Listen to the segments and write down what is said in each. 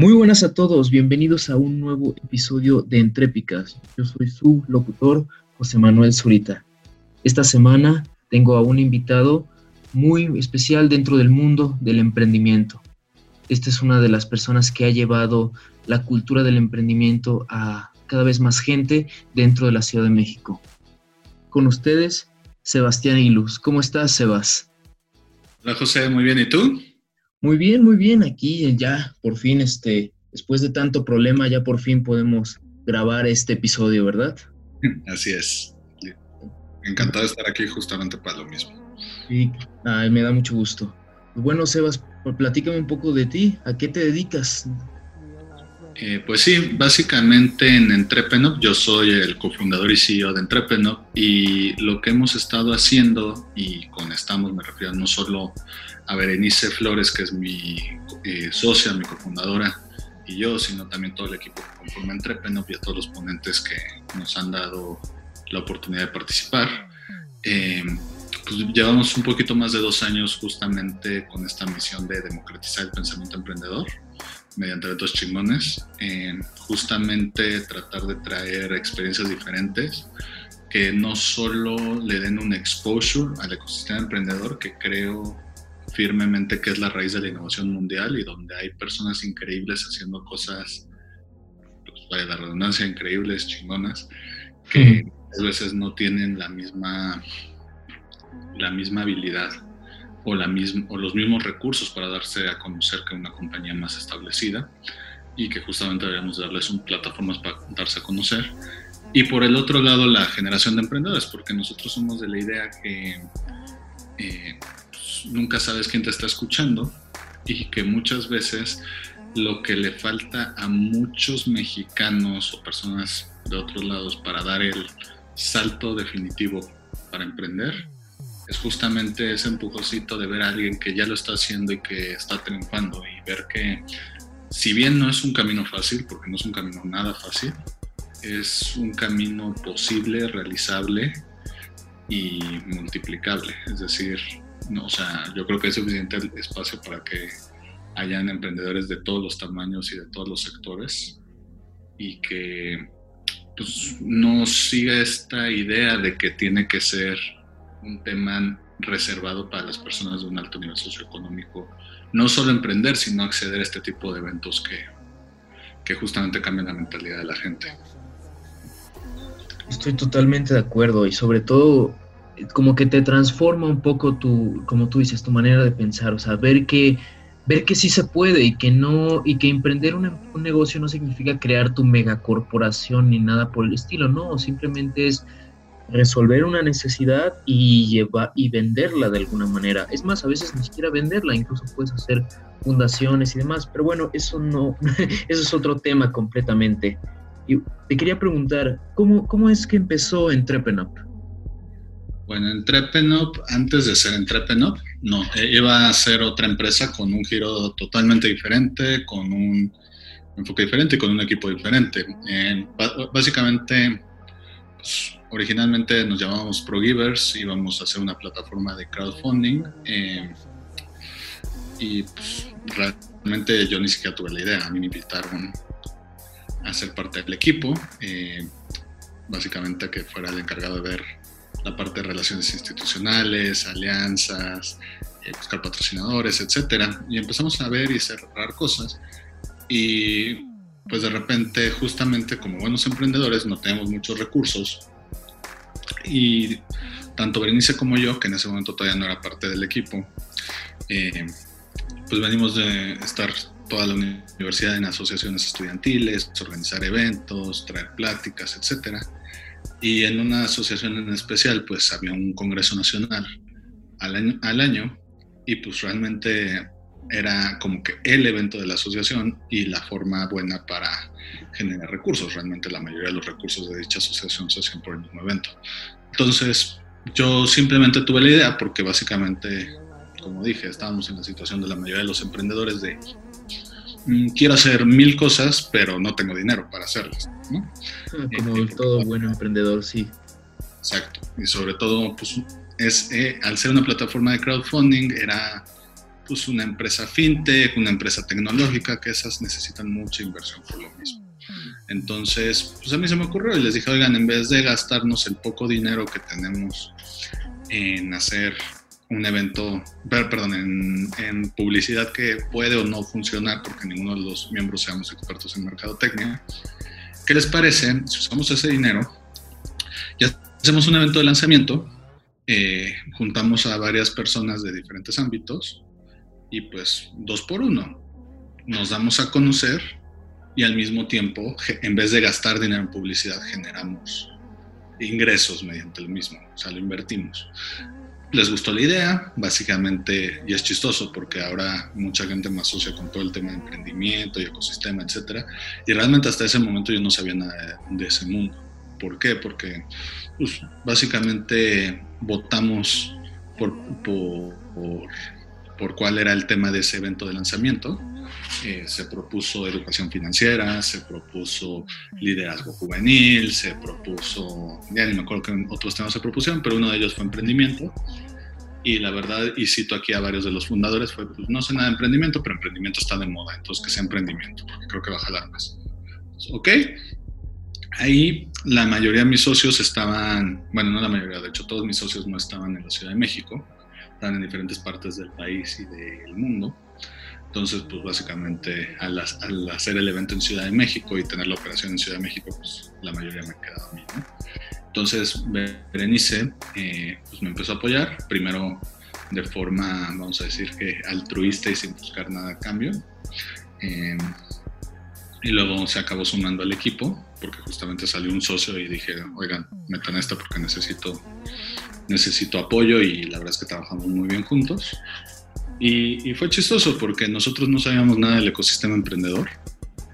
Muy buenas a todos, bienvenidos a un nuevo episodio de Entrépicas. Yo soy su locutor, José Manuel Zurita. Esta semana tengo a un invitado muy especial dentro del mundo del emprendimiento. Esta es una de las personas que ha llevado la cultura del emprendimiento a cada vez más gente dentro de la Ciudad de México. Con ustedes, Sebastián Ilus. ¿Cómo estás, Sebas? Hola, José, muy bien. ¿Y tú? Muy bien, muy bien. Aquí ya, por fin, este, después de tanto problema, ya por fin podemos grabar este episodio, ¿verdad? Así es. Encantado de estar aquí justamente para lo mismo. Sí, me da mucho gusto. Bueno, Sebas, platícame un poco de ti. ¿A qué te dedicas? Eh, pues sí, básicamente en Entrepenop yo soy el cofundador y CEO de Entrepenop y lo que hemos estado haciendo, y con estamos me refiero no solo a Berenice Flores, que es mi eh, socia, mi cofundadora, y yo, sino también todo el equipo que conforma Entrepenop y a todos los ponentes que nos han dado la oportunidad de participar. Eh, pues llevamos un poquito más de dos años justamente con esta misión de democratizar el pensamiento emprendedor mediante eventos chingones, en justamente tratar de traer experiencias diferentes que no solo le den un exposure al ecosistema emprendedor, que creo firmemente que es la raíz de la innovación mundial y donde hay personas increíbles haciendo cosas, pues vaya la redundancia, increíbles, chingonas, que a veces no tienen la misma, la misma habilidad o, la misma, o los mismos recursos para darse a conocer que una compañía más establecida y que justamente deberíamos darles un, plataformas para darse a conocer. Y por el otro lado, la generación de emprendedores, porque nosotros somos de la idea que eh, nunca sabes quién te está escuchando y que muchas veces lo que le falta a muchos mexicanos o personas de otros lados para dar el salto definitivo para emprender es justamente ese empujocito de ver a alguien que ya lo está haciendo y que está triunfando y ver que si bien no es un camino fácil, porque no es un camino nada fácil, es un camino posible, realizable y multiplicable. Es decir, no, o sea, yo creo que es suficiente espacio para que hayan emprendedores de todos los tamaños y de todos los sectores y que pues, no siga esta idea de que tiene que ser un tema reservado para las personas de un alto nivel socioeconómico, no solo emprender, sino acceder a este tipo de eventos que, que justamente cambian la mentalidad de la gente. Estoy totalmente de acuerdo y sobre todo como que te transforma un poco tu, como tú dices, tu manera de pensar, o sea, ver que, ver que sí se puede y que no, y que emprender un, negocio no significa crear tu megacorporación ni nada por el estilo, no, simplemente es resolver una necesidad y llevar y venderla de alguna manera. Es más, a veces ni siquiera venderla, incluso puedes hacer fundaciones y demás, pero bueno, eso no, eso es otro tema completamente. Y te quería preguntar, ¿cómo, cómo es que empezó Entrepenop? Bueno, Entrepenop, antes de ser Entrepenop, no, eh, iba a ser otra empresa con un giro totalmente diferente, con un enfoque diferente y con un equipo diferente. básicamente, pues, originalmente nos llamábamos ProGivers, íbamos a hacer una plataforma de crowdfunding eh, y pues, realmente yo ni siquiera tuve la idea, a mí me invitaron a ser parte del equipo, eh, básicamente que fuera el encargado de ver la parte de relaciones institucionales, alianzas, eh, buscar patrocinadores, etcétera. Y empezamos a ver y cerrar cosas. Y pues de repente, justamente como buenos emprendedores, no tenemos muchos recursos. Y tanto Berenice como yo, que en ese momento todavía no era parte del equipo, eh, pues venimos de estar toda la universidad en asociaciones estudiantiles, organizar eventos, traer pláticas, etcétera y en una asociación en especial, pues había un Congreso Nacional al año, al año y pues realmente era como que el evento de la asociación y la forma buena para generar recursos. Realmente la mayoría de los recursos de dicha asociación se hacían por el mismo evento. Entonces yo simplemente tuve la idea porque básicamente, como dije, estábamos en la situación de la mayoría de los emprendedores de quiero hacer mil cosas, pero no tengo dinero para hacerlas. ¿no? Ah, como eh, todo buen emprendedor, sí. Exacto. Y sobre todo, pues, es, eh, al ser una plataforma de crowdfunding, era pues una empresa fintech, una empresa tecnológica, que esas necesitan mucha inversión por lo mismo. Entonces, pues a mí se me ocurrió y les dije, oigan, en vez de gastarnos el poco dinero que tenemos en hacer un evento, perdón, en, publicidad que puede o no funcionar porque ninguno de los miembros seamos expertos en mercadotecnia, ¿qué les parece si usamos ese dinero y hacemos un evento de lanzamiento? Eh, juntamos a varias personas de diferentes ámbitos y pues dos por uno. Nos damos a conocer y al mismo tiempo, en vez de gastar dinero en publicidad, generamos ingresos mediante el mismo, o sea, lo invertimos. Les gustó la idea, básicamente, y es chistoso porque ahora mucha gente me asocia con todo el tema de emprendimiento y ecosistema, etcétera, y realmente hasta ese momento yo no sabía nada de, ese mundo. ¿Por qué? Porque pues, básicamente votamos por, cuál era el tema de ese evento de lanzamiento eh, se propuso educación financiera, se propuso liderazgo juvenil, se propuso, ya ni me acuerdo qué otros temas se propusieron, pero uno de ellos fue emprendimiento. Y la verdad, y cito aquí a varios de los fundadores, fue, pues no sé nada de emprendimiento, pero emprendimiento está de moda, entonces que sea emprendimiento, porque creo que va a jalar más. Ok, ahí la mayoría de mis socios estaban, bueno, no la mayoría, de hecho todos mis socios no estaban en la Ciudad de México, estaban en diferentes partes del país y del mundo. Entonces, pues básicamente al, hacer el evento en Ciudad de México y tener la operación en Ciudad de México, pues la mayoría me ha quedado a mí. ¿no? Entonces, Berenice eh, pues, me empezó a apoyar, primero de forma, vamos a decir que altruista y sin buscar nada a cambio. Eh, y luego se acabó sumando al equipo, porque justamente salió un socio y dije, oigan, metan esta porque necesito, necesito apoyo y la verdad es que trabajamos muy bien juntos. Y, fue chistoso porque nosotros no sabíamos nada del ecosistema emprendedor.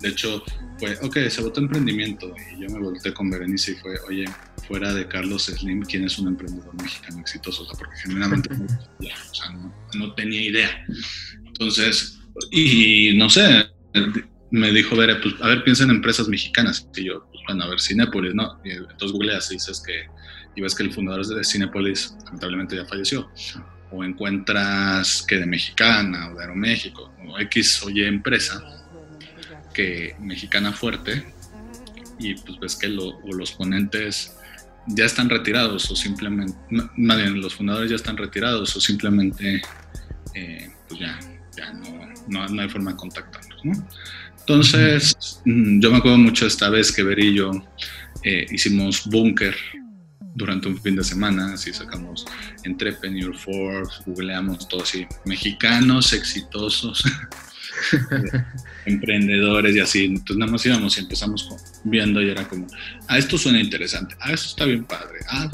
De hecho, fue, ok, se votó emprendimiento y yo me volteé con Berenice y fue, oye, fuera de Carlos Slim, ¿quién es un emprendedor mexicano exitoso? O sea, porque generalmente o sea, no, tenía idea. Entonces, y no sé, me dijo, Bere, pues, a ver, piensa en empresas mexicanas. Y yo, pues, bueno, a ver, Cinépolis, ¿no? Y entonces googleas y dices que, y ves que el fundador de Cinépolis lamentablemente ya falleció o encuentras que de Mexicana o de Aeroméxico o X o Y empresa que mexicana fuerte y pues ves que los ponentes ya están retirados o simplemente, más bien los fundadores ya están retirados o simplemente eh, pues ya, ya no, no, hay forma de contactarlos. ¿no? Entonces, mm, yo me acuerdo mucho esta vez que Ver y yo eh, hicimos Bunker durante un fin de semana, así sacamos Entrepreneur Forbes, googleamos todo así, mexicanos exitosos, emprendedores y así. Entonces nada más íbamos y empezamos viendo y era como, ah, esto suena interesante, ah, esto está bien padre, ah,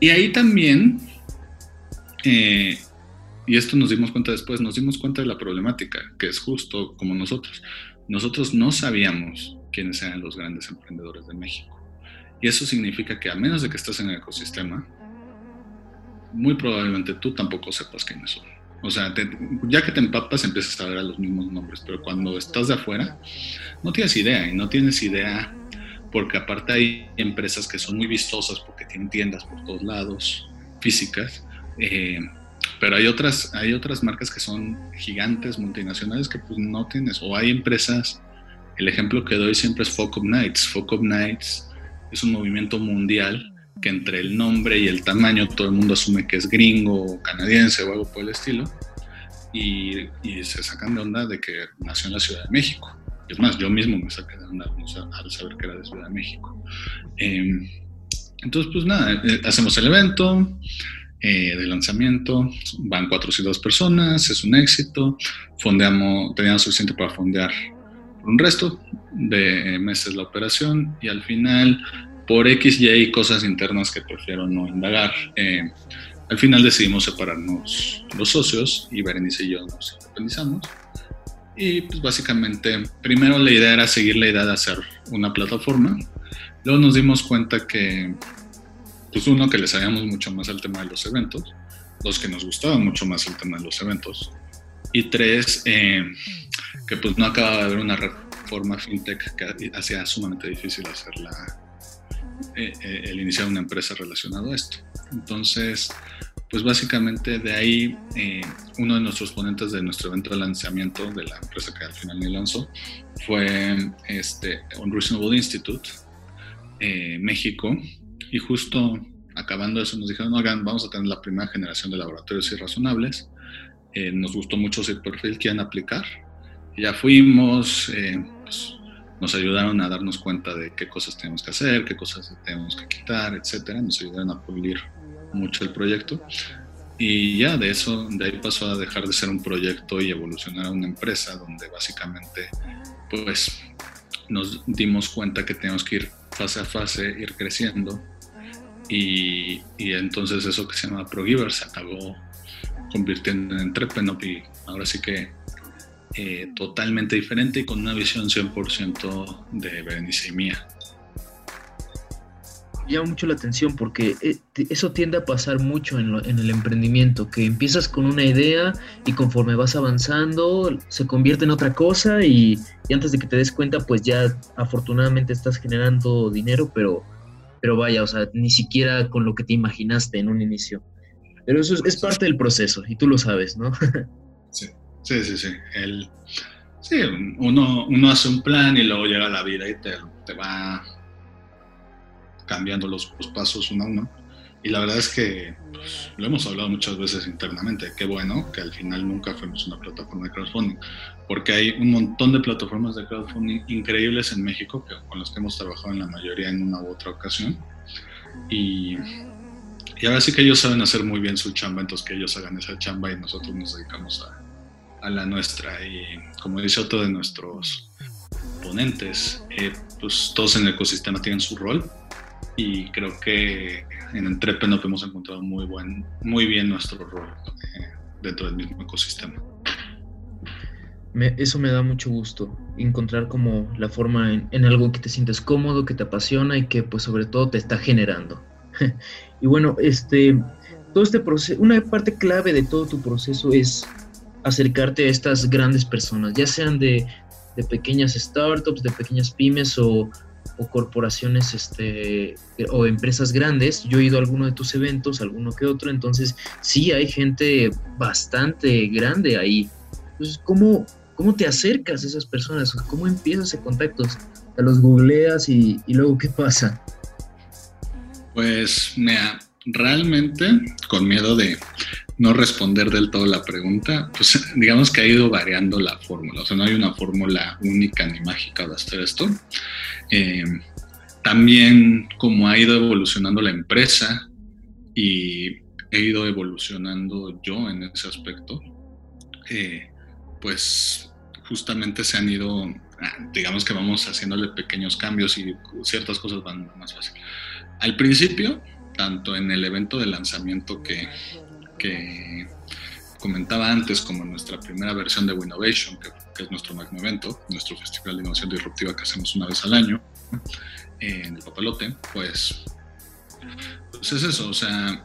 Y ahí también, eh, y esto nos dimos cuenta después, nos dimos cuenta de la problemática, que es justo como nosotros. Nosotros no sabíamos quiénes eran los grandes emprendedores de México. Y eso significa que a menos de que estés en el ecosistema, muy probablemente tú tampoco sepas quiénes son. O sea, ya que te empapas empiezas a ver a los mismos nombres, pero cuando estás de afuera no tienes idea y no tienes idea porque aparte hay empresas que son muy vistosas porque tienen tiendas por todos lados, físicas, eh, pero hay otras, hay otras marcas que son gigantes, multinacionales que pues no tienes, o hay empresas, el ejemplo que doy siempre es Focus Nights, Focus Nights es un movimiento mundial que entre el nombre y el tamaño todo el mundo asume que es gringo o canadiense o algo por el estilo y, se sacan de onda de que nació en la Ciudad de México. Es más, yo mismo me saqué de onda al saber que era de Ciudad de México. Em, entonces, pues nada, eh, hacemos el evento eh, de lanzamiento, van cuatro y dos personas, es un éxito, fondeamos, teníamos suficiente para fondear un resto de meses la operación y al final, por X y Y cosas internas que prefiero no indagar, eh, al final decidimos separarnos los socios y Berenice y yo nos independizamos. Y pues básicamente, primero la idea era seguir la idea de hacer una plataforma. Luego nos dimos cuenta que, pues uno, que le sabíamos mucho más al tema de los eventos. Dos, que nos gustaba mucho más el tema de los eventos. Y tres, eh, que pues no acaba de haber una reforma fintech que hacía sumamente difícil hacerla, eh, eh, el iniciar una empresa relacionada a esto. Entonces, pues básicamente de ahí eh, uno de nuestros ponentes de nuestro evento de lanzamiento de la empresa que al final me lanzó fue este Unreasonable Institute México y justo acabando eso nos dijeron oigan vamos a tener la primera generación de laboratorios irrazonables eh, nos gustó mucho ese perfil que iban a aplicar ya fuimos pues, nos ayudaron a darnos cuenta de qué cosas tenemos que hacer qué cosas tenemos que quitar etcétera nos ayudaron a pulir mucho el proyecto. Y ya de eso, de ahí pasó a dejar de ser un proyecto y evolucionar a una empresa donde básicamente pues nos dimos cuenta que tenemos que ir fase a fase, ir creciendo. Y, entonces eso que se llama ProGiver se acabó convirtiendo en Entrepenop y ahora sí que eh, totalmente diferente y con una visión 100% de Berenice y mía llama mucho la atención porque eh, eso tiende a pasar mucho en, el emprendimiento, que empiezas con una idea y conforme vas avanzando se convierte en otra cosa y, antes de que te des cuenta pues ya afortunadamente estás generando dinero, pero, pero vaya, o sea, ni siquiera con lo que te imaginaste en un inicio. Pero eso es, parte del proceso y tú lo sabes, ¿no? sí, sí, sí, sí. El, sí uno, uno hace un plan y luego llega la vida y te, te va cambiando los, pasos uno a uno. Y la verdad es que pues, lo hemos hablado muchas veces internamente. Qué bueno que al final nunca fuimos una plataforma de crowdfunding, porque hay un montón de plataformas de crowdfunding increíbles en México que, con las que hemos trabajado en la mayoría en una u otra ocasión. Y, y ahora sí que ellos saben hacer muy bien su chamba, entonces que ellos hagan esa chamba y nosotros nos dedicamos a, la nuestra. Y como dice otro de nuestros ponentes, eh, pues todos en el ecosistema tienen su rol y creo que en Entrepenop hemos encontrado muy, buen, muy bien nuestro rol eh, dentro del mismo ecosistema. eso me da mucho gusto, encontrar como la forma en, algo que te sientes cómodo, que te apasiona y que pues sobre todo te está generando. y bueno, este, todo este proceso, una parte clave de todo tu proceso es acercarte a estas grandes personas, ya sean de, de pequeñas startups, de pequeñas pymes o o corporaciones este, o empresas grandes. Yo he ido a alguno de tus eventos, alguno que otro, entonces sí hay gente bastante grande ahí. Entonces, ¿cómo, cómo te acercas a esas personas? ¿Cómo empiezas ese contacto? ¿Te los googleas y, y luego qué pasa? Pues, mira, realmente con miedo de no responder del todo la pregunta, pues digamos que ha ido variando la fórmula, o sea, no hay una fórmula única ni mágica de hacer esto. Eh, también como ha ido evolucionando la empresa y he ido evolucionando yo en ese aspecto, eh, pues justamente se han ido, ah, digamos que vamos haciéndole pequeños cambios y ciertas cosas van más fácil. Al principio, tanto en el evento de lanzamiento que, comentaba antes, como nuestra primera versión de Winnovation, que, es nuestro magno evento, nuestro festival de innovación disruptiva que hacemos una vez al año en el papalote, pues, pues es eso, o sea,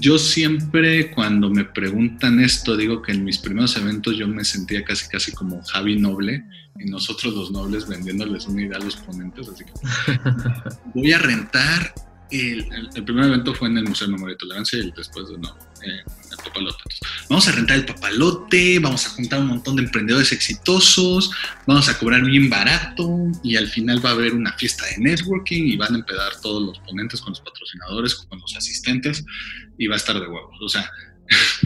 yo siempre cuando me preguntan esto, digo que en mis primeros eventos yo me sentía casi casi como Javi Noble y nosotros los nobles vendiéndoles una idea a los ponentes, así que voy a rentar el, primer evento fue en el Museo de Memoria y Tolerancia y después de no, eh, el papalote. Vamos a rentar el papalote, vamos a juntar un montón de emprendedores exitosos, vamos a cobrar bien barato y al final va a haber una fiesta de networking y van a empezar todos los ponentes con los patrocinadores, con los asistentes y va a estar de huevos. O sea,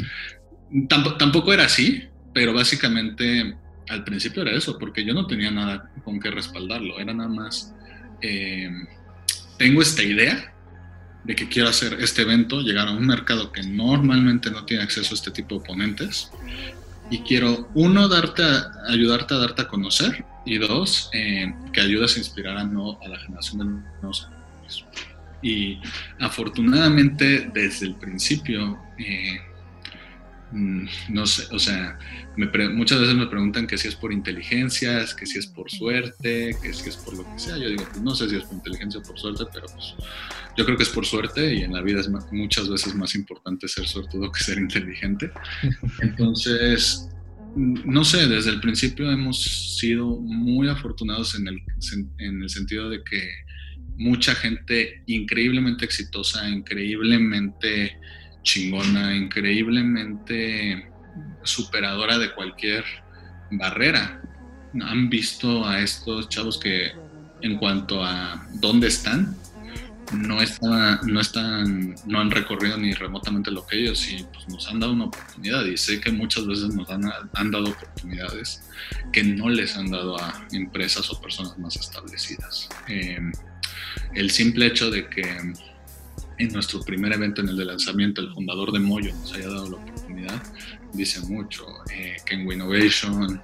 tampoco, tampoco era así, pero básicamente al principio era eso, porque yo no tenía nada con qué respaldarlo, era nada más, eh, tengo esta idea, de que quiero hacer este evento, llegar a un mercado que normalmente no tiene acceso a este tipo de ponentes. Y quiero, uno, darte ayudarte a darte a conocer y dos, eh, que ayudes a inspirar a, no, a la generación de nuevos Y afortunadamente desde el principio, eh, no sé, o sea, muchas veces me preguntan que si es por inteligencia, que si es por suerte, que si es por lo que sea. Yo digo, pues no sé si es por inteligencia o por suerte, pero pues yo creo que es por suerte y en la vida es muchas veces más importante ser suertudo que ser inteligente. Entonces, no sé, desde el principio hemos sido muy afortunados en el, en el sentido de que mucha gente increíblemente exitosa, increíblemente chingona, increíblemente superadora de cualquier barrera. Han visto a estos chavos que en cuanto a dónde están, no, están, no han recorrido ni remotamente lo que ellos y pues, nos han dado una oportunidad y sé que muchas veces nos han, han, dado oportunidades que no les han dado a empresas o personas más establecidas. Eh, el simple hecho de que en nuestro primer evento en el de lanzamiento el fundador de Moyo nos haya dado la oportunidad dice mucho, eh, que en Winnovation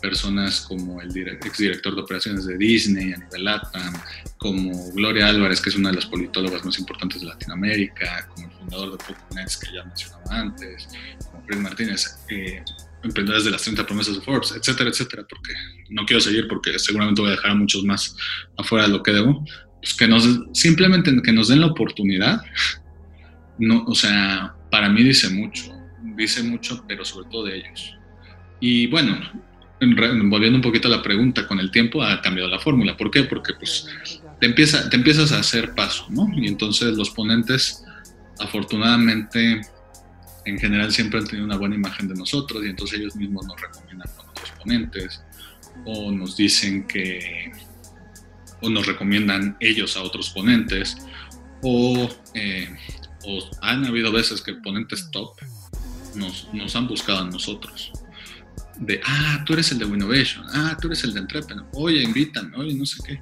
personas como el exdirector de operaciones de Disney a nivel LATAM, como Gloria Álvarez, que es una de las politólogas más importantes de Latinoamérica, como el fundador de PocoNets, que ya mencionaba antes, como Fred Martínez, eh, emprendedores de las 30 promesas de Forbes, etcétera, etcétera, porque no quiero seguir porque seguramente voy a dejar a muchos más afuera de lo que debo, pues que nos, simplemente que nos den la oportunidad, no, o sea, para mí dice mucho, dice mucho, pero sobre todo de ellos. Y bueno, volviendo un poquito a la pregunta, con el tiempo ha cambiado la fórmula. ¿Por qué? Porque pues te, empieza, te empiezas a hacer paso, ¿no? Y entonces los ponentes, afortunadamente, en general siempre han tenido una buena imagen de nosotros y entonces ellos mismos nos recomiendan con otros ponentes o nos dicen que, o nos recomiendan ellos a otros ponentes o, eh, o han habido veces que ponentes top nos, han buscado a nosotros de, ah, tú eres el de Winnovation, ah, tú eres el de Entrepreneur, oye, invitan, oye, no sé qué.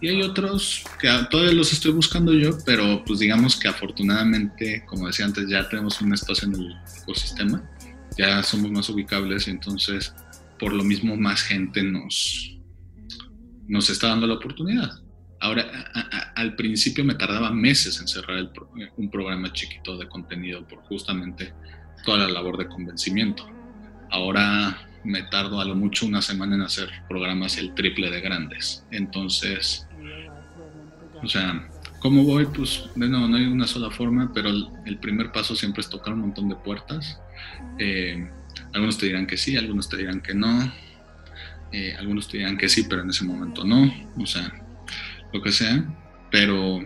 Y hay otros que todavía los estoy buscando yo, pero pues digamos que afortunadamente, como decía antes, ya tenemos un espacio en el ecosistema, ya somos más ubicables y entonces por lo mismo más gente nos, nos está dando la oportunidad. Ahora, al principio me tardaba meses en cerrar un programa chiquito de contenido por justamente toda la labor de convencimiento. Ahora me tardo a lo mucho una semana en hacer programas el triple de grandes. Entonces, o sea, ¿cómo voy? Pues no, no hay una sola forma, pero el, primer paso siempre es tocar un montón de puertas. Eh, algunos te dirán que sí, algunos te dirán que no, eh, algunos te dirán que sí, pero en ese momento no, o sea, lo que sea, pero,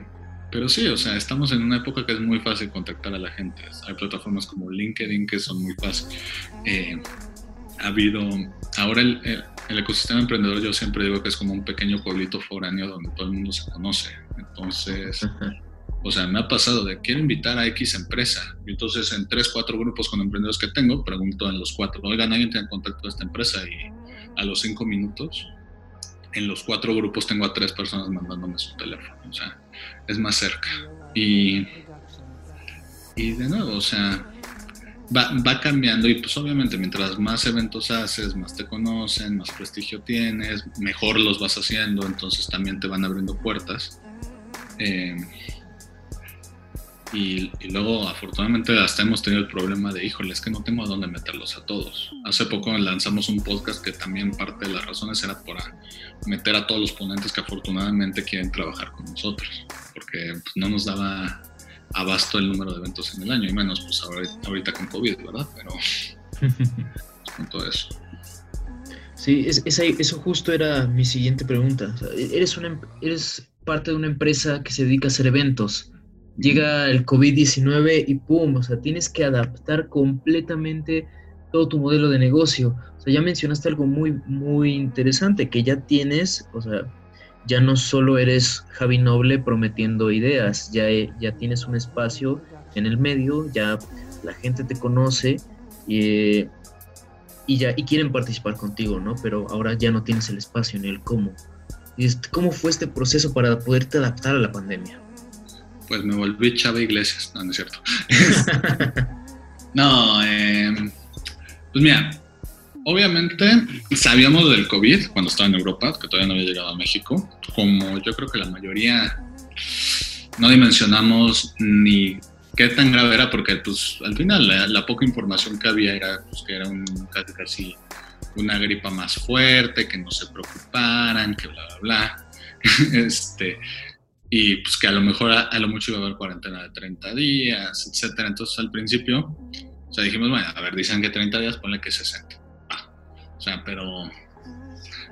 pero sí, o sea, estamos en una época que es muy fácil contactar a la gente. Hay plataformas como LinkedIn que son muy fáciles. Eh, ha habido, ahora el, ecosistema emprendedor yo siempre digo que es como un pequeño pueblito foráneo donde todo el mundo se conoce. Entonces, o sea, me ha pasado de quiero invitar a X empresa. Y entonces en tres, cuatro grupos con emprendedores que tengo, pregunto en los cuatro, oigan, ¿alguien tiene contacto con esta empresa? Y a los cinco minutos, en los cuatro grupos tengo a tres personas mandándome su teléfono. O sea, es más cerca. Y, y de nuevo, o sea, va, cambiando y pues obviamente mientras más eventos haces, más te conocen, más prestigio tienes, mejor los vas haciendo, entonces también te van abriendo puertas. Eh, y, luego afortunadamente hasta hemos tenido el problema de, híjole, es que no tengo a dónde meterlos a todos. Hace poco lanzamos un podcast que también parte de las razones era para meter a todos los ponentes que afortunadamente quieren trabajar con nosotros, porque pues, no nos daba abasto el número de eventos en el año, y menos pues ahorita, con COVID, ¿verdad? Pero con todo eso. Sí, es, eso justo era mi siguiente pregunta. eres, una, em, eres parte de una empresa que se dedica a hacer eventos. Llega el COVID-19 y ¡pum! O sea, tienes que adaptar completamente todo tu modelo de negocio. O sea, ya mencionaste algo muy, muy interesante, que ya tienes, o sea, ya no solo eres Javi Noble prometiendo ideas, ya, ya tienes un espacio en el medio, ya la gente te conoce y, y, ya, y quieren participar contigo, ¿no? Pero ahora ya no tienes el espacio ni el cómo. ¿Cómo fue este proceso para poderte adaptar a la pandemia? Pues me volví Chava Iglesias, no, no es cierto. no, eh, pues mira, Obviamente sabíamos del COVID cuando estaba en Europa, que todavía no había llegado a México, como yo creo que la mayoría no dimensionamos ni qué tan grave era, porque pues al final la, poca información que había era pues, que era un, casi, una gripa más fuerte, que no se preocuparan, que bla, bla, bla. este, y pues que a lo mejor a, lo mucho iba a haber cuarentena de 30 días, etcétera. Entonces al principio, o sea, dijimos, bueno, a ver, dicen que 30 días, ponle que 60 o sea, pero,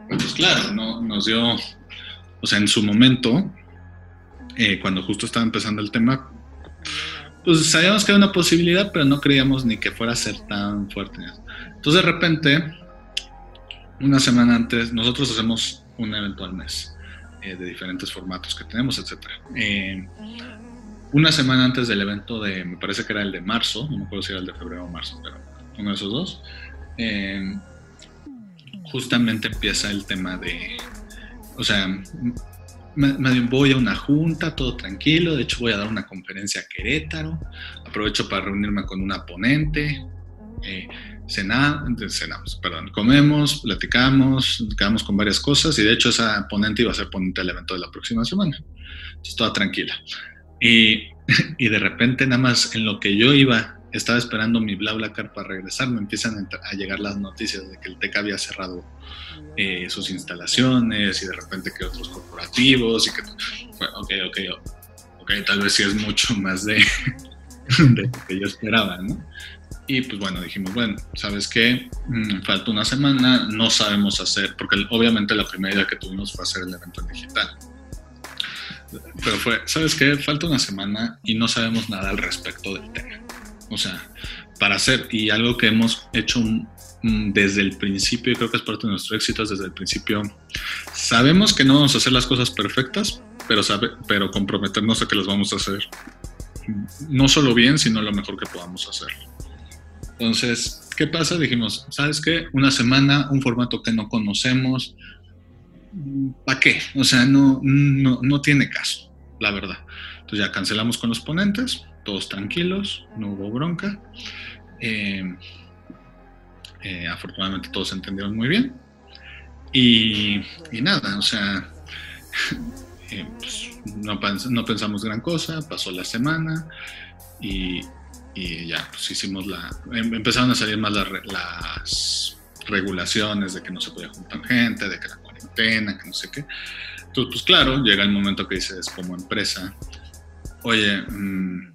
pues claro, no, nos dio, o sea, en su momento, eh, cuando justo estaba empezando el tema, pues sabíamos que era una posibilidad, pero no creíamos ni que fuera a ser tan fuerte. Entonces de repente, una semana antes, nosotros hacemos un evento al mes eh, de diferentes formatos que tenemos, etc. Eh, una semana antes del evento de, me parece que era el de marzo, no me acuerdo si era el de febrero o marzo, pero uno de esos dos, eh, justamente empieza el tema de, o sea, me, voy a una junta, todo tranquilo, de hecho voy a dar una conferencia a Querétaro, aprovecho para reunirme con una ponente, eh, cenamos, perdón, comemos, platicamos, quedamos con varias cosas y de hecho esa ponente iba a ser ponente del evento de la próxima semana, entonces toda tranquila. Y, y de repente nada más en lo que yo iba estaba esperando mi BlaBlaCar para regresar, me empiezan a, llegar las noticias de que el TEC había cerrado eh, sus instalaciones y de repente que otros corporativos y que, ok, ok, ok, tal vez sí es mucho más de, de lo que yo esperaba, ¿no? Y pues bueno, dijimos, bueno, ¿sabes qué? Mm, falta una semana, no sabemos hacer, porque obviamente la primera idea que tuvimos fue hacer el evento en digital. Pero fue, ¿sabes qué? Falta una semana y no sabemos nada al respecto del tema. O sea, para hacer, y algo que hemos hecho desde el principio, y creo que es parte de nuestro éxito desde el principio, sabemos que no vamos a hacer las cosas perfectas, pero, sabe, pero comprometernos a que las vamos a hacer no solo bien, sino lo mejor que podamos hacer. Entonces, ¿qué pasa? Dijimos, ¿sabes qué? Una semana, un formato que no conocemos, ¿para qué? O sea, no, no, no tiene caso, la verdad. Entonces ya cancelamos con los ponentes, todos tranquilos, no hubo bronca. Eh, eh, afortunadamente todos entendieron muy bien. Y, nada, o sea, eh, pues, no, pensamos gran cosa, pasó la semana y, ya, pues hicimos la... Em, empezaron a salir más las regulaciones de que no se podía juntar gente, de que la cuarentena, que no sé qué. Entonces, pues claro, llega el momento que dices como empresa, oye, mmm,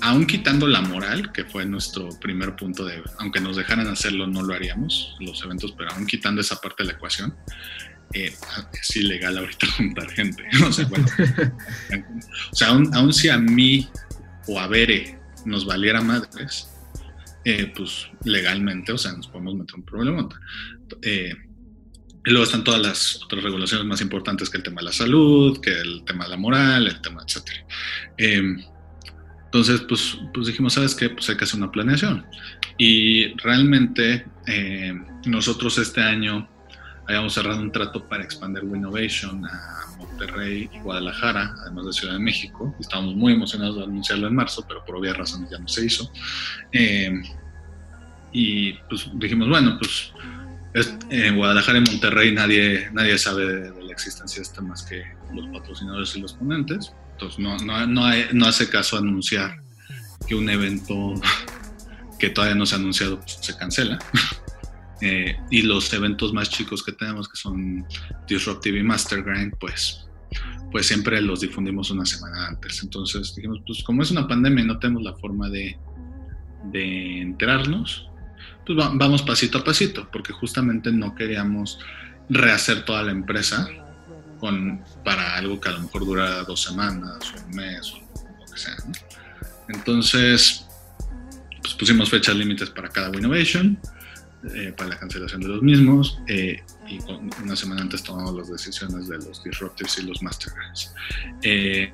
aún quitando la moral, que fue nuestro primer punto de, aunque nos dejaran hacerlo, no lo haríamos, los eventos, pero aún quitando esa parte de la ecuación, eh, es ilegal ahorita juntar gente. o sea, bueno, o sea aún, si a mí o a Bere nos valiera madres, eh, pues legalmente, o sea, nos podemos meter un problema. Eh, y luego están todas las otras regulaciones más importantes que el tema de la salud, que el tema de la moral, el tema, etcétera. Entonces, pues, pues dijimos, ¿sabes qué? Pues hay que hacer una planeación. Y realmente eh, nosotros este año habíamos cerrado un trato para expandir Winnovation a Monterrey y Guadalajara, además de Ciudad de México. Estábamos muy emocionados de anunciarlo en marzo, pero por obvias razones ya no se hizo. Eh, y pues dijimos, bueno, pues en Guadalajara y Monterrey nadie, nadie sabe de, de la existencia de este más que los patrocinadores y los ponentes entonces no, no, no, no hace caso anunciar que un evento que todavía no se ha anunciado pues, se cancela. Eh, y los eventos más chicos que tenemos, que son Disruptive y Mastergrind, pues, pues siempre los difundimos una semana antes. Entonces dijimos, pues como es una pandemia y no tenemos la forma de, de enterarnos, pues vamos pasito a pasito, porque justamente no queríamos rehacer toda la empresa con, para algo que a lo mejor dura dos semanas un mes o lo que sea. Entonces, pues pusimos fechas límites para cada Winnovation, eh, para la cancelación de los mismos, eh, y una semana antes tomamos las decisiones de los Disruptives y los Mastergrands. Eh,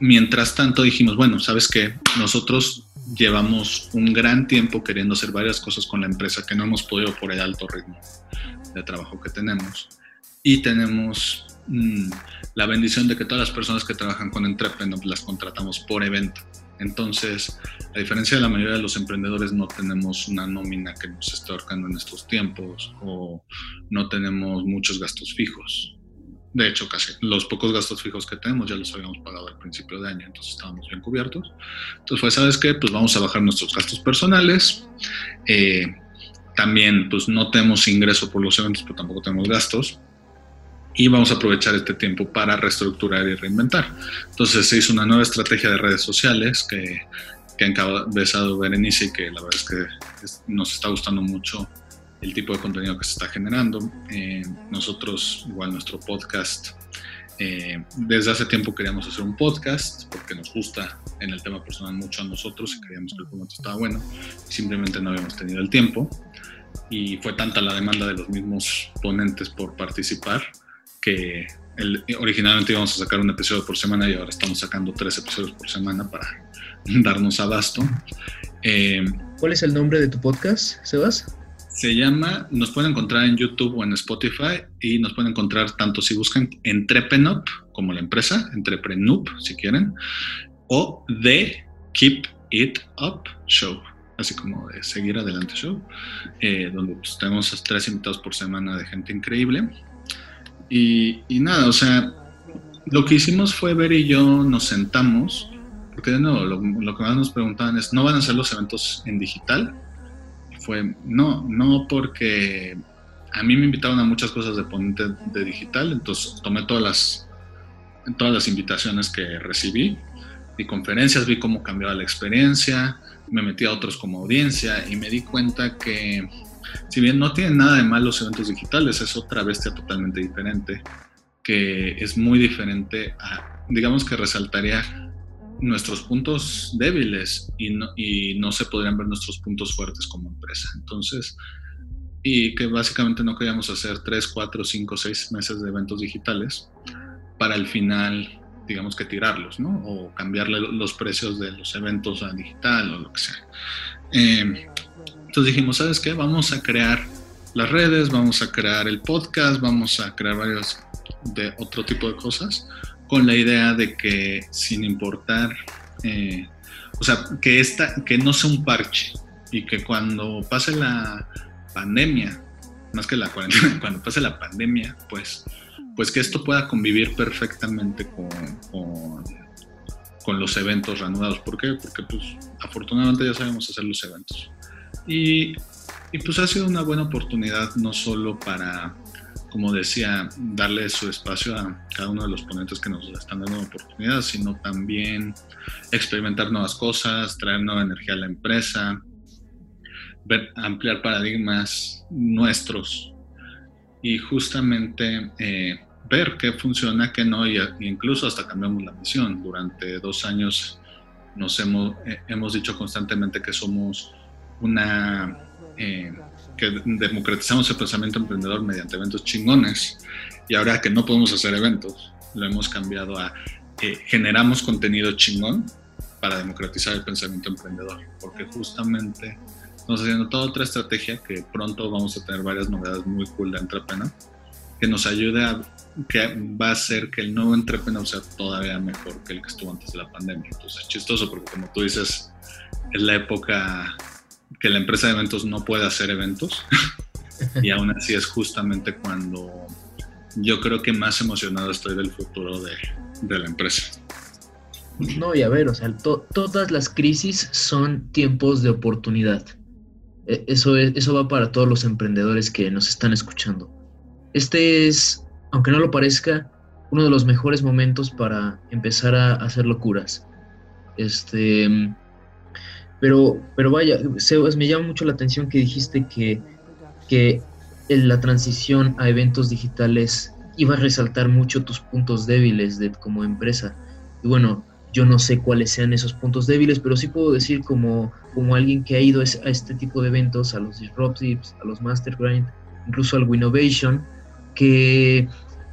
mientras tanto dijimos, bueno, ¿sabes qué? Nosotros llevamos un gran tiempo queriendo hacer varias cosas con la empresa que no hemos podido por el alto ritmo de trabajo que tenemos y tenemos mm, la bendición de que todas las personas que trabajan con Entrepreneur las contratamos por evento. Entonces, a diferencia de la mayoría de los emprendedores, no tenemos una nómina que nos esté ahorcando en estos tiempos o no tenemos muchos gastos fijos. De hecho, casi los pocos gastos fijos que tenemos ya los habíamos pagado al principio de año, entonces estábamos bien cubiertos. Entonces, pues, ¿sabes qué? Pues vamos a bajar nuestros gastos personales. Eh, también, pues no tenemos ingreso por los eventos, pero tampoco tenemos gastos y vamos a aprovechar este tiempo para reestructurar y reinventar. Entonces se hizo una nueva estrategia de redes sociales que, que ha encabezado Berenice y que la verdad es que nos está gustando mucho el tipo de contenido que se está generando. Eh, nosotros, igual nuestro podcast, Eh, desde hace tiempo queríamos hacer un podcast porque nos gusta en el tema personal mucho a nosotros y creíamos que el formato estaba bueno. Simplemente no habíamos tenido el tiempo y fue tanta la demanda de los mismos ponentes por participar que originalmente íbamos a sacar un episodio por semana y ahora estamos sacando tres episodios por semana para darnos abasto. Eh, ¿Cuál es el nombre de tu podcast, Sebas? Se llama, nos pueden encontrar en YouTube o en Spotify y nos pueden encontrar tanto si buscan Entrepenup como la empresa, Entreprenup si quieren, o The Keep It Up Show, así como de seguir adelante show, eh, donde pues, tenemos tres invitados por semana de gente increíble. Y, nada, o sea, lo que hicimos fue ver y yo nos sentamos, porque de nuevo, lo, que más nos preguntaban es, ¿no van a ser los eventos en digital? fue, no, no porque a mí me invitaron a muchas cosas de ponente de digital, entonces tomé todas las, todas las invitaciones que recibí, vi conferencias, vi cómo cambiaba la experiencia, me metí a otros como audiencia y me di cuenta que si bien no tienen nada de mal los eventos digitales, es otra bestia totalmente diferente, que es muy diferente a, digamos que resaltaría nuestros puntos débiles y no, y no se podrían ver nuestros puntos fuertes como empresa. Entonces, y que básicamente no queríamos hacer 3, 4, 5, 6 meses de eventos digitales para al final, digamos que tirarlos, ¿no? O cambiarle los precios de los eventos a digital o lo que sea. Eh, entonces dijimos, ¿sabes qué? Vamos a crear las redes, vamos a crear el podcast, vamos a crear varios de otro tipo de cosas con la idea de que sin importar, eh, o sea, que, esta, que no sea un parche y que cuando pase la pandemia, más que la cuarentena, cuando pase la pandemia, pues, pues que esto pueda convivir perfectamente con, con, los eventos reanudados. ¿Por qué? Porque pues afortunadamente ya sabemos hacer los eventos. Y, pues ha sido una buena oportunidad no solo para como decía, darle su espacio a cada uno de los ponentes que nos están dando oportunidades, sino también experimentar nuevas cosas, traer nueva energía a la empresa, ver, ampliar paradigmas nuestros y justamente eh, ver qué funciona, qué no, y, incluso hasta cambiamos la misión. Durante dos años nos hemos, eh, hemos dicho constantemente que somos una... Eh, que democratizamos el pensamiento emprendedor mediante eventos chingones y ahora que no podemos hacer eventos, lo hemos cambiado a eh, generamos contenido chingón para democratizar el pensamiento emprendedor, porque justamente estamos haciendo toda otra estrategia que pronto vamos a tener varias novedades muy cool de Entrepreneur que nos ayude a que va a hacer que el nuevo Entrepreneur sea todavía mejor que el que estuvo antes de la pandemia. Entonces es chistoso porque como tú dices, es la época que la empresa de eventos no puede hacer eventos. y aún así es justamente cuando yo creo que más emocionado estoy del futuro de, de la empresa. No, y a ver, o sea, todas las crisis son tiempos de oportunidad. E, eso, es, eso va para todos los emprendedores que nos están escuchando. Este es, aunque no lo parezca, uno de los mejores momentos para empezar a hacer locuras. Este, pero, pero vaya, Sebas, me llama mucho la atención que dijiste que, que la transición a eventos digitales iba a resaltar mucho tus puntos débiles de, como empresa. Y bueno, yo no sé cuáles sean esos puntos débiles, pero sí puedo decir como, como alguien que ha ido a este tipo de eventos, a los Disruptives, a los Mastergrind, incluso al Winnovation, que,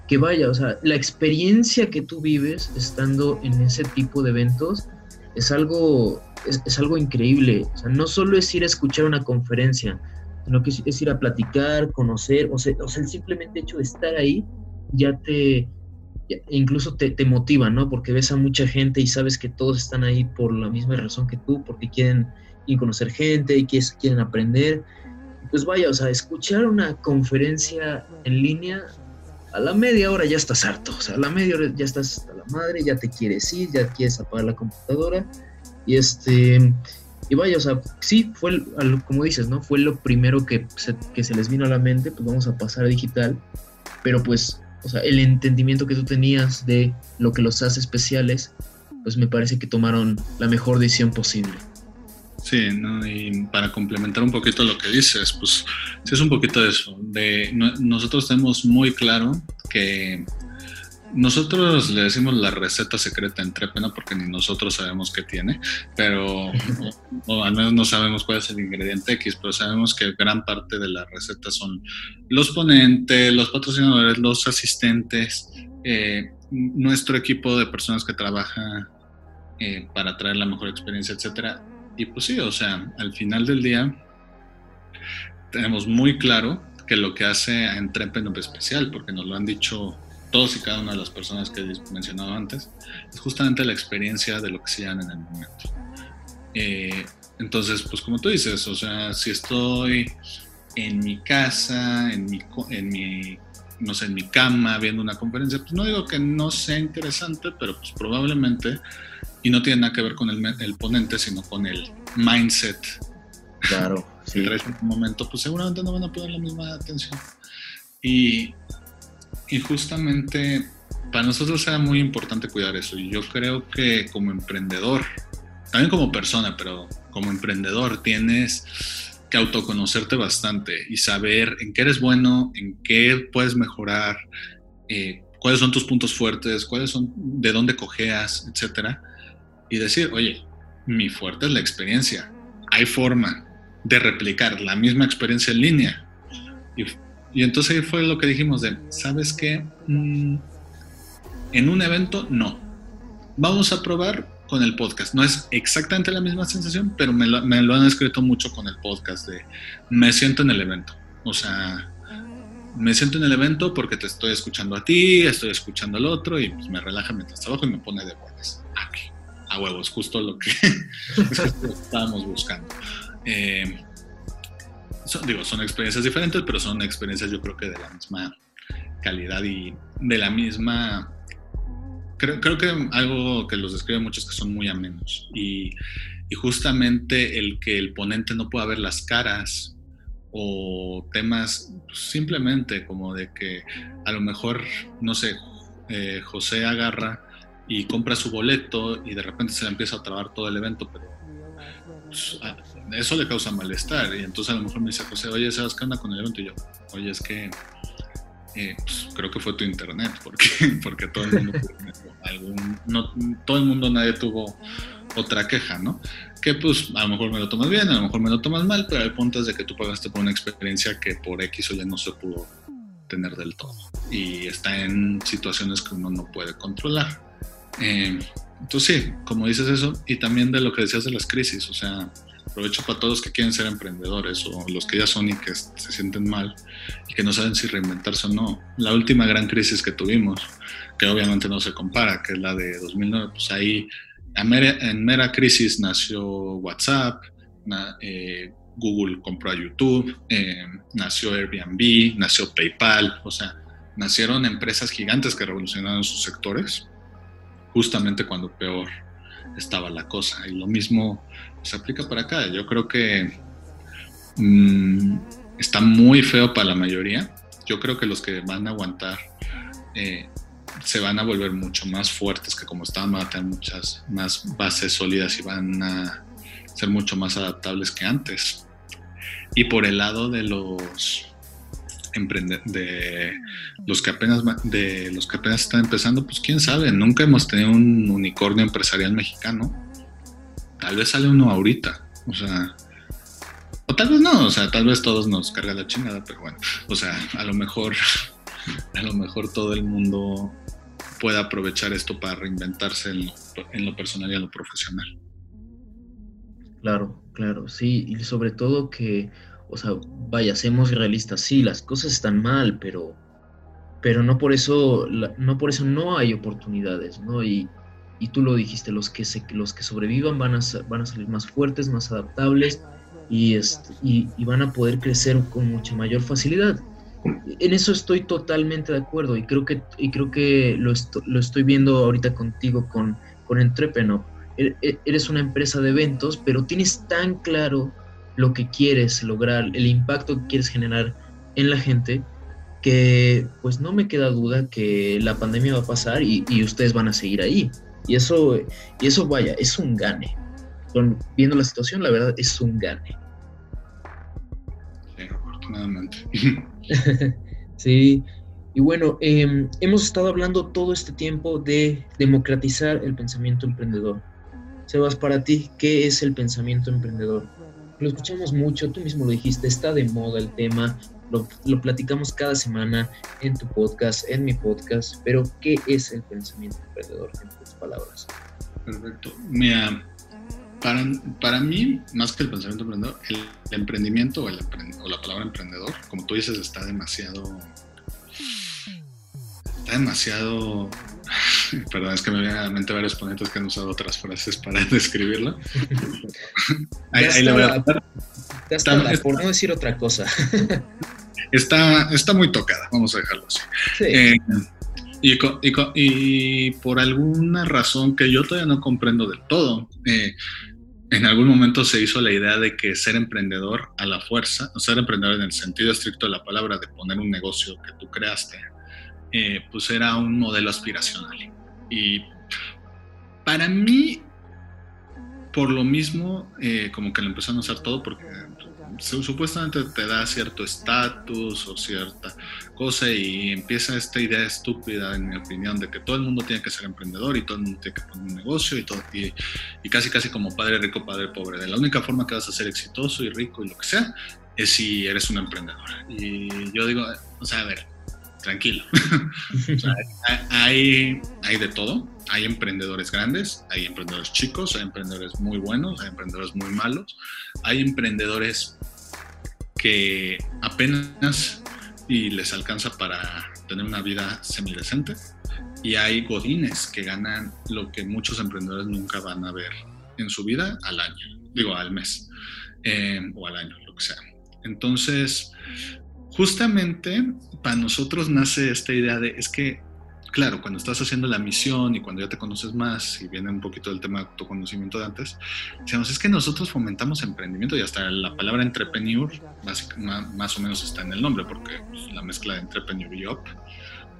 que vaya, o sea, la experiencia que tú vives estando en ese tipo de eventos es algo es, algo increíble. O sea, no solo es ir a escuchar una conferencia, sino que es, ir a platicar, conocer, o sea, o sea, el simplemente hecho de estar ahí ya te, incluso te, te, motiva, ¿no? Porque ves a mucha gente y sabes que todos están ahí por la misma razón que tú, porque quieren a conocer gente y quieren aprender. Pues vaya, o sea, escuchar una conferencia en línea, a la media hora ya estás harto, o sea, a la media hora ya estás hasta la madre, ya te quieres ir, ya quieres apagar la computadora y este, y vaya, o sea, sí, fue, como dices, ¿no? Fue lo primero que se, que se les vino a la mente, pues vamos a pasar a digital, pero pues, o sea, el entendimiento que tú tenías de lo que los hace especiales, pues me parece que tomaron la mejor decisión posible. Sí, ¿no? y para complementar un poquito lo que dices, pues sí es un poquito de eso. De, nosotros tenemos muy claro que nosotros le decimos la receta secreta en Trepena porque ni nosotros sabemos qué tiene, pero o, al menos no sabemos cuál es el ingrediente X, pero sabemos que gran parte de la receta son los ponentes, los patrocinadores, los asistentes, eh, nuestro equipo de personas que trabaja eh, para traer la mejor experiencia, etcétera. Y pues sí, o sea, al final del día tenemos muy claro que lo que hace a Entrepreneur especial, porque nos lo han dicho todos y cada una de las personas que he mencionado antes, es justamente la experiencia de lo que se en el momento. Eh, entonces, pues como tú dices, o sea, si estoy en mi casa, en mi, en mi, no sé, en mi cama viendo una conferencia, pues no digo que no sea interesante, pero pues probablemente, y no tiene nada que ver con el, el ponente, sino con el mindset. Claro, sí. En un momento, pues seguramente no van a poner la misma atención. Y, y justamente para nosotros era muy importante cuidar eso. Y yo creo que como emprendedor, también como persona, pero como emprendedor tienes que autoconocerte bastante y saber en qué eres bueno, en qué puedes mejorar, eh, cuáles son tus puntos fuertes, cuáles son, de dónde cojeas, etcétera. Y decir, oye, mi fuerte es la experiencia. Hay forma de replicar la misma experiencia en línea. Y entonces ahí fue lo que dijimos de, ¿sabes qué? Mm, en un evento no. Vamos a probar con el podcast. No es exactamente la misma sensación, pero me lo, han escrito mucho con el podcast de, me siento en el evento. O sea, me siento en el evento porque te estoy escuchando a ti, estoy escuchando al otro y pues me relaja mientras trabajo y me pone de buenas. Aquí, a huevos, justo lo que, estábamos buscando. Eh, son, digo, son experiencias diferentes, pero son experiencias yo creo que de la misma calidad y de la misma... Creo, creo que algo que los describe mucho es que son muy amenos y, y justamente el que el ponente no pueda ver las caras o temas simplemente como de que a lo mejor, no sé, eh, José agarra y compra su boleto y de repente se le empieza a trabar todo el evento, pero pues, eso le causa malestar. Y entonces a lo mejor me dice José, oye, ¿sabes qué onda con el evento? Y yo, oye, es que eh, pues, creo que fue tu internet, porque, porque todo el mundo, no, todo el mundo, nadie tuvo otra queja, ¿no? Que pues a lo mejor me lo tomas bien, a lo mejor me lo tomas mal, pero el punto es de que tú pagaste por una experiencia que por X o Y no se pudo tener del todo. Y está en situaciones que uno no puede controlar. Eh, entonces sí, como dices eso, y también de lo que decías de las crisis, o sea, aprovecho para todos que quieren ser emprendedores o los que ya son y que se sienten mal y que no saben si reinventarse o no. La última gran crisis que tuvimos, que obviamente no se compara, que es la de 2009, pues ahí en mera, crisis nació WhatsApp, eh, Google compró a YouTube, eh, nació Airbnb, nació PayPal, o sea, nacieron empresas gigantes que revolucionaron sus sectores justamente cuando peor estaba la cosa. Y lo mismo se aplica para acá. Yo creo que mm, está muy feo para la mayoría. Yo creo que los que van a aguantar eh, se van a volver mucho más fuertes que como estaban, van a tener muchas más bases sólidas y van a ser mucho más adaptables que antes. Y por el lado de los de los que apenas de los que apenas están empezando, pues quién sabe, nunca hemos tenido un unicornio empresarial mexicano. Tal vez sale uno ahorita, o sea, o tal vez no, o sea, tal vez todos nos carga la chingada, pero bueno, o sea, a lo mejor a lo mejor todo el mundo puede aprovechar esto para reinventarse en lo personal y en lo profesional. Claro, claro, sí, y sobre todo que o sea, vaya, seamos realistas, sí, las cosas están mal, pero, pero no, por eso, no por eso no hay oportunidades, ¿no? Y, y tú lo dijiste, los que, se, los que sobrevivan van a, van a salir más fuertes, más adaptables y, este, y, van a poder crecer con mucha mayor facilidad. En eso estoy totalmente de acuerdo y creo que, y creo que lo, lo estoy viendo ahorita contigo con, con Entrepreneur. E, e, eres una empresa de eventos, pero tienes tan claro lo que quieres lograr, el impacto que quieres generar en la gente, que pues no me queda duda que la pandemia va a pasar y, ustedes van a seguir ahí. Y eso, y eso vaya, es un gane. viendo la situación, la verdad es un gane. Sí, afortunadamente. sí, Y bueno, em, hemos estado hablando todo este tiempo de democratizar el pensamiento emprendedor. Sebas, para ti, ¿qué es el pensamiento emprendedor? Lo escuchamos mucho, tú mismo lo dijiste, está de moda el tema, lo, lo, platicamos cada semana en tu podcast, en mi podcast, pero ¿qué es el pensamiento emprendedor en tus palabras? Perfecto. Mira, para, para mí, más que el pensamiento emprendedor, el, emprendimiento o, el o la palabra emprendedor, como tú dices, está demasiado está demasiado. Perdón, es que me vienen a la mente varios ponentes que han usado otras frases para describirlo. ahí, ahí voy a está, por no decir otra cosa. está, está muy tocada, vamos a dejarlo así. Eh, y, y, por alguna razón que yo todavía no comprendo del todo, eh, en algún momento se hizo la idea de que ser emprendedor a la fuerza, o ser emprendedor en el sentido estricto de la palabra, de poner un negocio que tú creaste, eh, pues era un modelo aspiracional. Y para mí, por lo mismo, eh, como que lo empezaron a usar todo porque supuestamente te da cierto estatus o cierta cosa y empieza esta idea estúpida, en mi opinión, de que todo el mundo tiene que ser emprendedor y todo el mundo tiene que poner un negocio y, todo, y, y casi casi como padre rico, padre pobre. De la única forma que vas a ser exitoso y rico y lo que sea es si eres un emprendedor. Y yo digo, o sea, a ver, tranquilo. hay, hay de todo. Hay emprendedores grandes, hay emprendedores chicos, hay emprendedores muy buenos, hay emprendedores muy malos, hay emprendedores que apenas y les alcanza para tener una vida semidecente y hay godines que ganan lo que muchos emprendedores nunca van a ver en su vida al año, digo al mes eh, o al año, lo que sea. Entonces, justamente para nosotros nace esta idea de, es que, claro, cuando estás haciendo la misión y cuando ya te conoces más y viene un poquito del tema de autoconocimiento de antes, decimos, es que nosotros fomentamos emprendimiento y hasta la palabra entrepreneur más, o menos está en el nombre, porque pues, la mezcla de entrepreneur y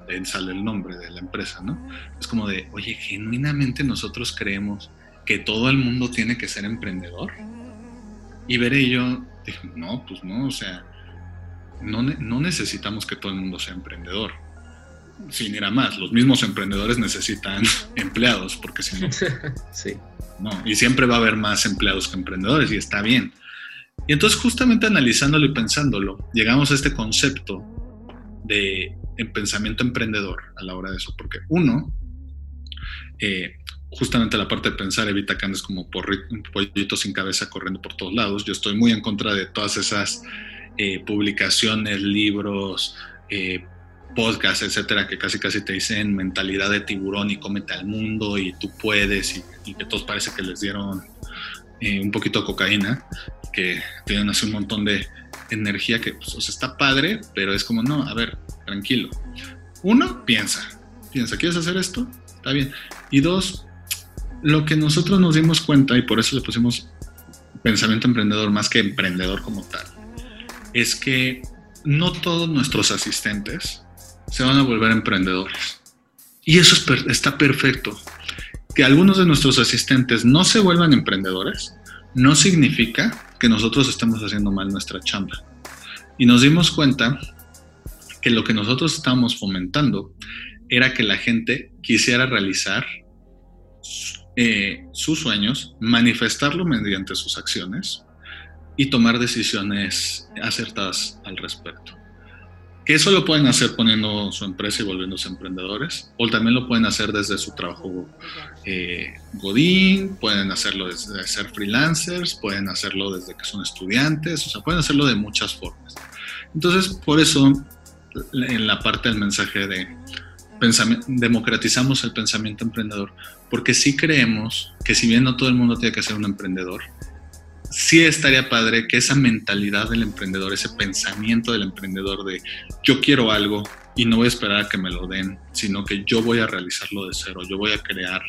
ahí sale el nombre de la empresa, ¿no? Es como de, oye, genuinamente nosotros creemos que todo el mundo tiene que ser emprendedor. Y veré yo, dije, no, pues no, o sea, no, necesitamos que todo el mundo sea emprendedor. Sin ir a más, los mismos emprendedores necesitan empleados, porque si no, sí. no, y siempre va a haber más empleados que emprendedores, y está bien. Y entonces, justamente analizándolo y pensándolo, llegamos a este concepto de pensamiento emprendedor a la hora de eso, porque uno, eh, justamente la parte de pensar evita que andes como por pollito sin cabeza corriendo por todos lados. Yo estoy muy en contra de todas esas eh, publicaciones, libros, eh, podcasts, etcétera, que casi casi te dicen mentalidad de tiburón y cómete al mundo y tú puedes y, que todos parece que les dieron eh, un poquito de cocaína, que tienen así un montón de energía que pues, está padre, pero es como, no, a ver, tranquilo. Uno, piensa, piensa, ¿quieres hacer esto? Está bien. Y dos, lo que nosotros nos dimos cuenta, y por eso le pusimos pensamiento emprendedor más que emprendedor como tal, es que no todos nuestros asistentes se van a volver emprendedores. Y eso está perfecto. Que algunos de nuestros asistentes no se vuelvan emprendedores no significa que nosotros estemos haciendo mal nuestra chamba. Y nos dimos cuenta que lo que nosotros estábamos fomentando era que la gente quisiera realizar eh, sus sueños, manifestarlo mediante sus acciones y tomar decisiones acertadas al respecto. Que eso lo pueden hacer poniendo su empresa y volviéndose emprendedores, o también lo pueden hacer desde su trabajo eh, Godín, pueden hacerlo desde ser freelancers, pueden hacerlo desde que son estudiantes, o sea, pueden hacerlo de muchas formas. Entonces, por eso, en la parte del mensaje de democratizamos el pensamiento emprendedor, porque sí creemos que si bien no todo el mundo tiene que ser un emprendedor, sí estaría padre que esa mentalidad del emprendedor, ese pensamiento del emprendedor de yo quiero algo y no voy a esperar a que me lo den, sino que yo voy a realizarlo de cero, yo voy a crear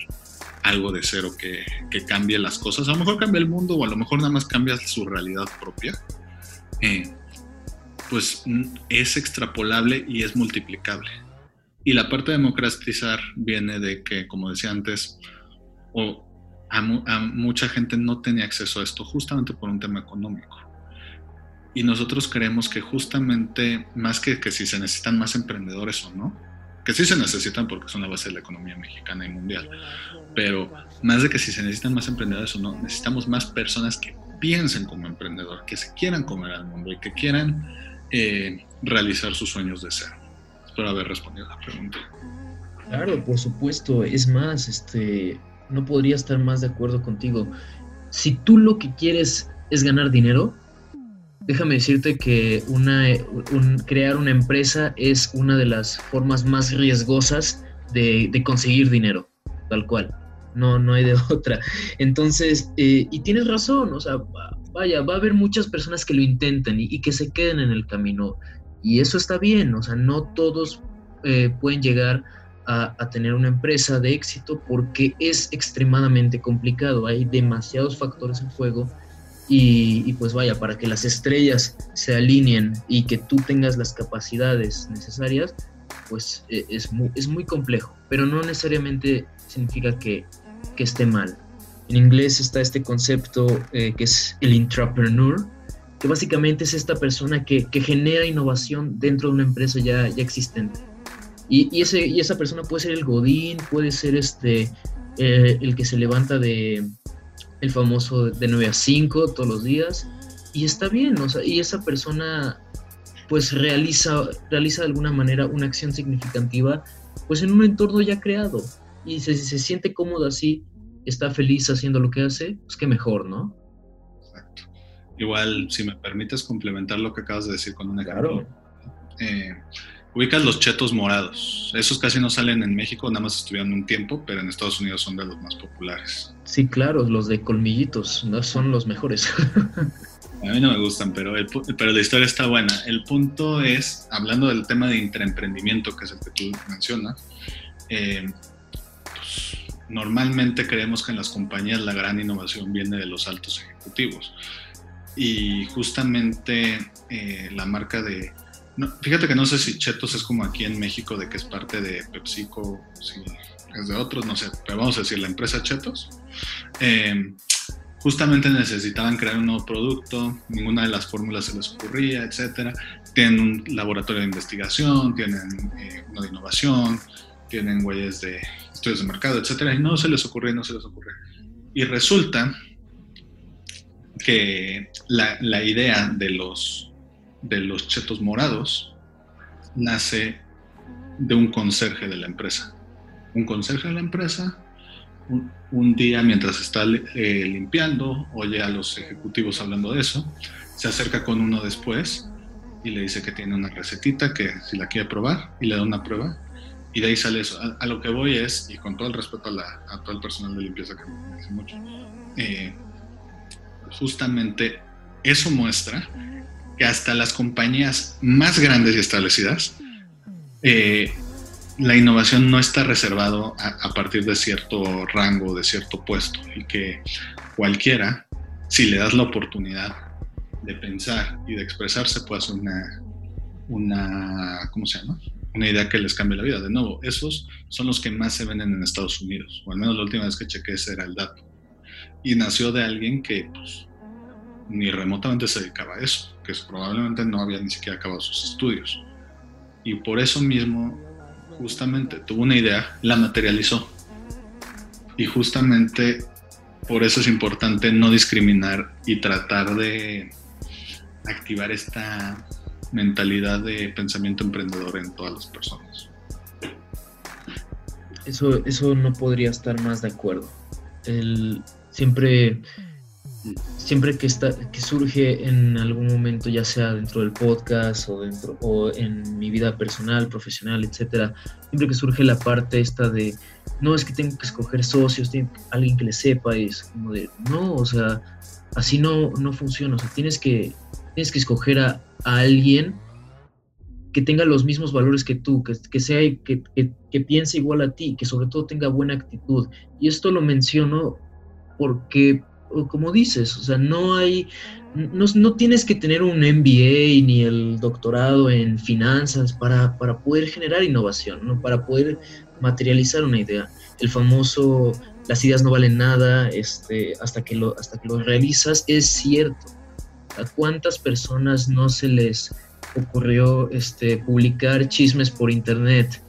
algo de cero que, cambie las cosas. A lo mejor cambia el mundo o a lo mejor nada más cambia su realidad propia. Eh, pues mm, es extrapolable y es multiplicable. Y la parte de democratizar viene de que, como decía antes, o a, mucha gente no tenía acceso a esto justamente por un tema económico. Y nosotros creemos que justamente, más que que si se necesitan más emprendedores o no, que sí se necesitan porque son la base de la economía mexicana y mundial, pero más de que si se necesitan más emprendedores o no, necesitamos más personas que piensen como emprendedor, que se quieran comer al mundo y que quieran eh, realizar sus sueños de ser. Espero haber respondido a la pregunta. Claro, por supuesto. Es más, este, no podría estar más de acuerdo contigo. Si tú lo que quieres es ganar dinero, déjame decirte que crear una empresa es una de las formas más riesgosas de, conseguir dinero, tal cual. No, no hay de otra. Entonces, eh, y tienes razón, o sea, vaya, va a haber muchas personas que lo intenten y, que se queden en el camino. Y eso está bien, o sea, no todos eh, pueden llegar a, tener una empresa de éxito porque es extremadamente complicado. Hay demasiados factores en juego y, pues vaya, para que las estrellas se alineen y que tú tengas las capacidades necesarias, pues e, es muy, es muy complejo, pero no necesariamente significa que, que esté mal. En inglés está este concepto eh, que es el intrapreneur, que básicamente es esta persona que, que genera innovación dentro de una empresa ya, ya existente. Y, ese, y esa persona puede ser el Godín, puede ser este, eh, el que se levanta de el famoso de 9 a 5 todos los días. Y está bien, o sea, y esa persona pues realiza, realiza de alguna manera una acción significativa pues en un entorno ya creado. Y si se, siente cómodo así, está feliz haciendo lo que hace, pues qué mejor, ¿no? Exacto. Igual, si me permites complementar lo que acabas de decir con un ejemplo. Claro. Eh, ubicas los chetos morados. Esos casi no salen en México, nada más estuvieron un tiempo, pero en Estados Unidos son de los más populares. Sí, claro, los de colmillitos, no son los mejores. A mí no me gustan, pero, pero la historia está buena. El punto es, hablando del tema de intraemprendimiento, que es el que tú mencionas, eh, pues, normalmente creemos que en las compañías la gran innovación viene de los altos ejecutivos. Y justamente eh, la marca de fíjate que no sé si Chetos es como aquí en México, de que es parte de PepsiCo, si es de otros, no sé, pero vamos a decir la empresa Chetos. Eh, justamente necesitaban crear un nuevo producto, ninguna de las fórmulas se les ocurría, etcétera. Tienen un laboratorio de investigación, tienen eh, uno de innovación, tienen huellas de estudios de mercado, etcétera, y no se les ocurre, no se les ocurre. Y resulta que la, la idea de los de los chetos morados nace de un conserje de la empresa. Un conserje de la empresa, un, día mientras está eh, limpiando, oye a los ejecutivos hablando de eso, se acerca con uno después y le dice que tiene una recetita que si la quiere probar y le da una prueba y de ahí sale eso. A, lo que voy es, y con todo el respeto a, todo el personal de limpieza que me dice mucho, eh, justamente eso muestra que hasta las compañías más grandes y establecidas, eh, la innovación no está reservado a, partir de cierto rango, de cierto puesto, y que cualquiera, si le das la oportunidad de pensar y de expresarse, puede hacer una, una, ¿cómo se llama? Una idea que les cambie la vida. De nuevo, esos son los que más se venden en Estados Unidos, o al menos la última vez que chequé ese era el dato. Y nació de alguien que pues, ni remotamente se dedicaba a eso, que probablemente no había ni siquiera acabado sus estudios. Y por eso mismo, justamente, tuvo una idea, la materializó. Y justamente por eso es importante no discriminar y tratar de activar esta mentalidad de pensamiento emprendedor en todas las personas. Eso, eso no podría estar más de acuerdo. El, siempre siempre que, está, que surge en algún momento, ya sea dentro del podcast o, dentro, o en mi vida personal, profesional, etcétera, siempre que surge la parte esta de, no, es que tengo que escoger socios, alguien que le sepa, y es como de, no, o sea, así no, no funciona, o sea, tienes que, tienes que escoger a, alguien que tenga los mismos valores que tú, que, que sea, que, que, que piense igual a ti, que sobre todo tenga buena actitud. Y esto lo menciono porque como dices, o sea, no hay, no, tienes que tener un MBA ni el doctorado en finanzas para, poder generar innovación, ¿no? para poder materializar una idea. El famoso, las ideas no valen nada este, hasta, que lo, hasta que lo realizas, es cierto. ¿A cuántas personas no se les ocurrió este, publicar chismes por internet?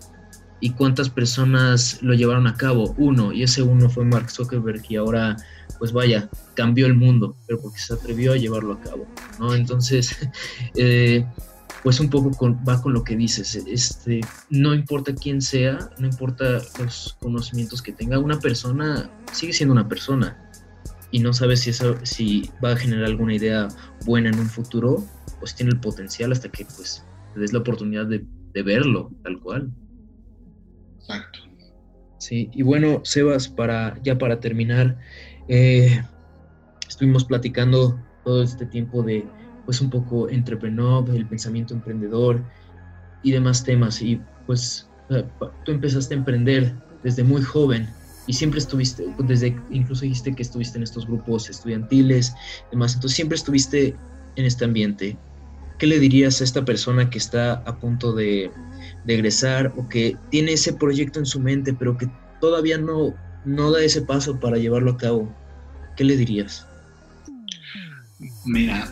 ¿Y cuántas personas lo llevaron a cabo? Uno, y ese uno fue Mark Zuckerberg y ahora, pues vaya, cambió el mundo, pero porque se atrevió a llevarlo a cabo, ¿no? Entonces, eh, pues un poco va con lo que dices, este, no importa quién sea, no importa los conocimientos que tenga, una persona sigue siendo una persona y no sabes si eso si va a generar alguna idea buena en un futuro, pues tiene el potencial hasta que pues te des la oportunidad de, verlo tal cual. Exacto. Sí, y bueno, Sebas, para, ya para terminar, eh, estuvimos platicando todo este tiempo de pues un poco entrepreneur, el pensamiento emprendedor y demás temas. Y pues tú empezaste a emprender desde muy joven y siempre estuviste, desde incluso dijiste que estuviste en estos grupos estudiantiles, demás, entonces siempre estuviste en este ambiente. ¿Qué le dirías a esta persona que está a punto de, de egresar o que tiene ese proyecto en su mente, pero que todavía no, no da ese paso para llevarlo a cabo? ¿Qué le dirías? Mira,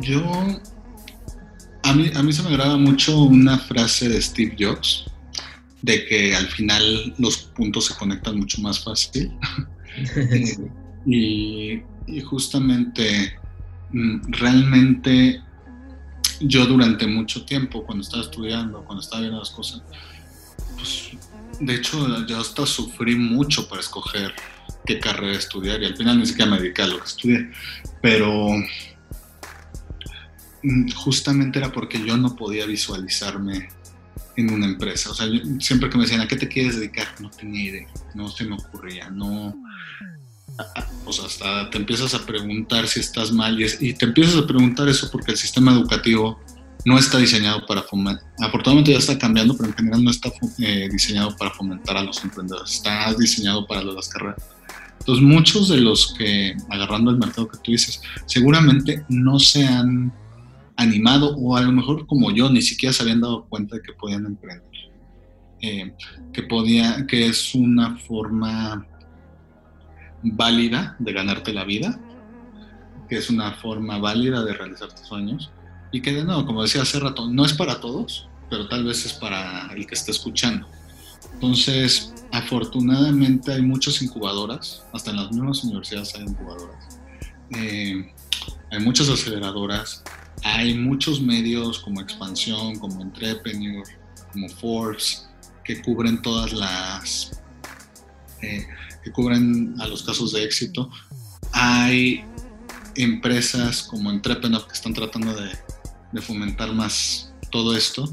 yo, a mí, a mí se me agrada mucho una frase de Steve Jobs, de que al final los puntos se conectan mucho más fácil. y, justamente, mm, realmente yo durante mucho tiempo, cuando estaba estudiando, cuando estaba viendo las cosas, pues de hecho yo hasta sufrí mucho para escoger qué carrera estudiar y al final ni siquiera me dediqué a lo que estudié. Pero Mm, justamente era porque yo no podía visualizarme en una empresa. O sea, siempre que me decían, ¿a qué te quieres dedicar? No tenía idea, no se me ocurría, no... O sea, hasta te empiezas a preguntar si estás mal y, te empiezas a preguntar eso porque el sistema educativo no está diseñado para fomentar, afortunadamente ya está cambiando, pero en general no está eh, diseñado para fomentar a los emprendedores, está diseñado para las carreras. Entonces, muchos de los que, agarrando el mercado que tú dices, seguramente no se han animado o a lo mejor como yo ni siquiera se habían dado cuenta de que podían emprender. Eh, que, podía, que es una forma válida de ganarte la vida, que es una forma válida de realizar tus sueños y que de nuevo, como decía hace rato, no es para todos, pero tal vez es para el que esté escuchando. Entonces, afortunadamente hay muchas incubadoras, hasta en las mismas universidades hay incubadoras. Eh, hay muchas aceleradoras, hay muchos medios como Expansión, como Entrepreneur, como Forbes, que cubren todas las, eh, que cubren a los casos de éxito. Hay empresas como Entrepreneur que están tratando de, fomentar más todo esto.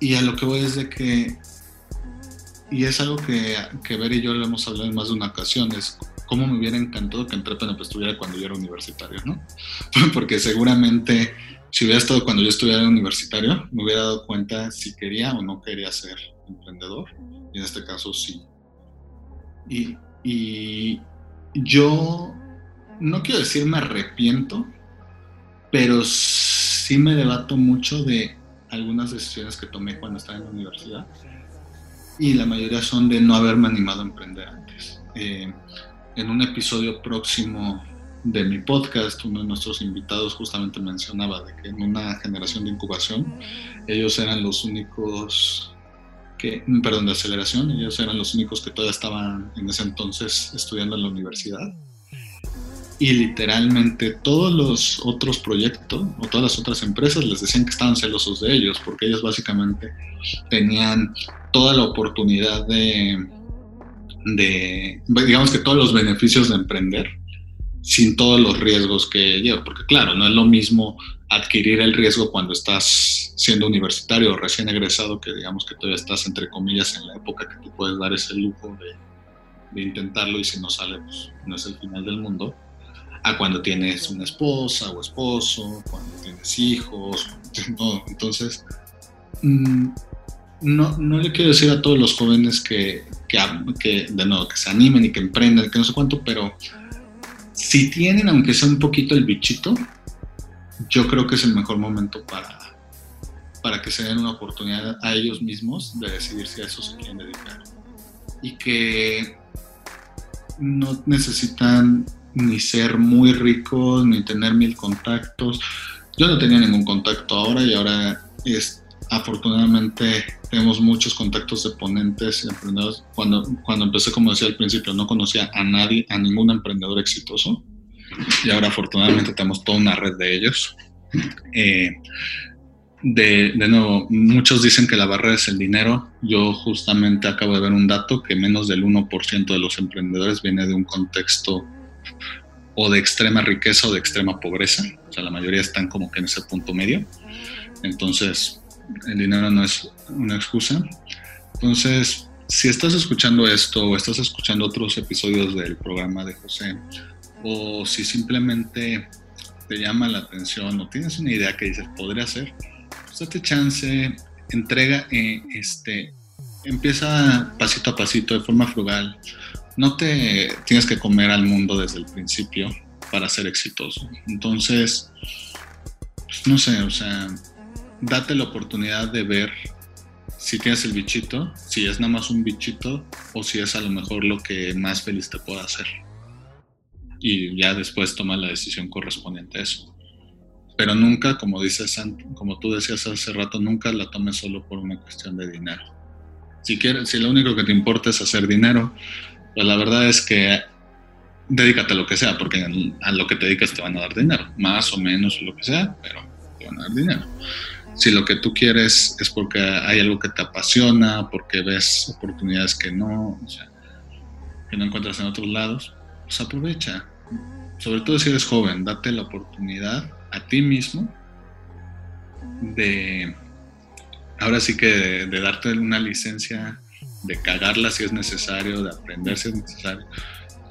Y a lo que voy es de que, y es algo que, que Ver y yo lo hemos hablado en más de una ocasión, es cómo me hubiera encantado que Entrepreneur estuviera cuando yo era universitario, ¿no? Porque seguramente si hubiera estado cuando yo estuviera universitario, me hubiera dado cuenta si quería o no quería ser emprendedor. Y en este caso sí. Y, y yo no quiero decir me arrepiento, pero sí me debato mucho de algunas decisiones que tomé cuando estaba en la universidad. Y la mayoría son de no haberme animado a emprender antes. Eh, en un episodio próximo de mi podcast, uno de nuestros invitados justamente mencionaba de que en una generación de incubación, ellos eran los únicos que, perdón, de aceleración, ellos eran los únicos que todavía estaban en ese entonces estudiando en la universidad. Y literalmente todos los otros proyectos o todas las otras empresas les decían que estaban celosos de ellos, porque ellos básicamente tenían toda la oportunidad de digamos que todos los beneficios de emprender sin todos los riesgos que lleva, porque claro, no es lo mismo adquirir el riesgo cuando estás siendo universitario o recién egresado, que digamos que todavía estás entre comillas en la época que te puedes dar ese lujo de, de intentarlo y si no sale, pues no es el final del mundo, a cuando tienes una esposa o esposo, cuando tienes hijos, entonces... Mm, no, no le quiero decir a todos los jóvenes que, que, de nuevo, que se animen y que emprendan, que no sé cuánto, pero si tienen, aunque sea un poquito el bichito, yo creo que es el mejor momento para, para que se den una oportunidad a ellos mismos de decidir si a eso se quieren dedicar. Y que no necesitan ni ser muy rico, ni tener mil contactos. Yo no tenía ningún contacto ahora y ahora es, afortunadamente tenemos muchos contactos de ponentes y emprendedores. Cuando, cuando empecé, como decía al principio, no conocía a nadie, a ningún emprendedor exitoso y ahora afortunadamente tenemos toda una red de ellos. Eh, de, de, nuevo, muchos dicen que la barrera es el dinero. Yo justamente acabo de ver un dato que menos del 1% de los emprendedores viene de un contexto o de extrema riqueza o de extrema pobreza. O sea, la mayoría están como que en ese punto medio. Entonces, el dinero no es una excusa. Entonces, si estás escuchando esto o estás escuchando otros episodios del programa de José, o si simplemente te llama la atención o tienes una idea que dices podría ser, pues date chance, entrega, eh, este, empieza pasito a pasito de forma frugal. No te tienes que comer al mundo desde el principio para ser exitoso. Entonces, pues no sé, o sea, date la oportunidad de ver si tienes el bichito, si es nada más un bichito o si es a lo mejor lo que más feliz te pueda hacer y ya después toma la decisión correspondiente a eso. Pero nunca, como dices, como tú decías hace rato, nunca la tomes solo por una cuestión de dinero. Si quieres, si lo único que te importa es hacer dinero, pues la verdad es que dedícate a lo que sea, porque a lo que te dedicas te van a dar dinero, más o menos lo que sea, pero te van a dar dinero. Si lo que tú quieres es porque hay algo que te apasiona, porque ves oportunidades que no, que no encuentras en otros lados, pues aprovecha. Sobre todo si eres joven, date la oportunidad a ti mismo de, ahora sí que de, darte una licencia, de cagarla si es necesario, de aprender si es necesario.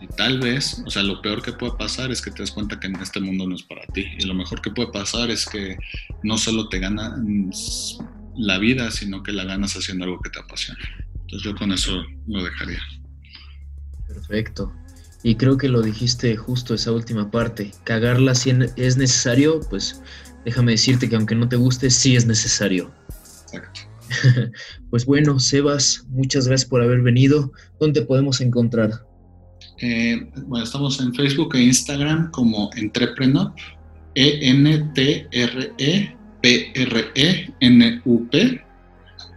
Y tal vez, o sea, lo peor que puede pasar es que te des cuenta que en este mundo no es para ti. Y lo mejor que puede pasar es que no solo te ganas la vida, sino que la ganas haciendo algo que te apasiona. Entonces yo con eso lo dejaría. Perfecto. Y creo que lo dijiste justo esa última parte. Cagarla si es necesario, pues déjame decirte que aunque no te guste, sí es necesario. Pues bueno, Sebas, muchas gracias por haber venido. ¿Dónde podemos encontrar? Eh, bueno, estamos en Facebook e Instagram como Entrepreneur, E-N-T-R-E-P-R-E-N-U-P.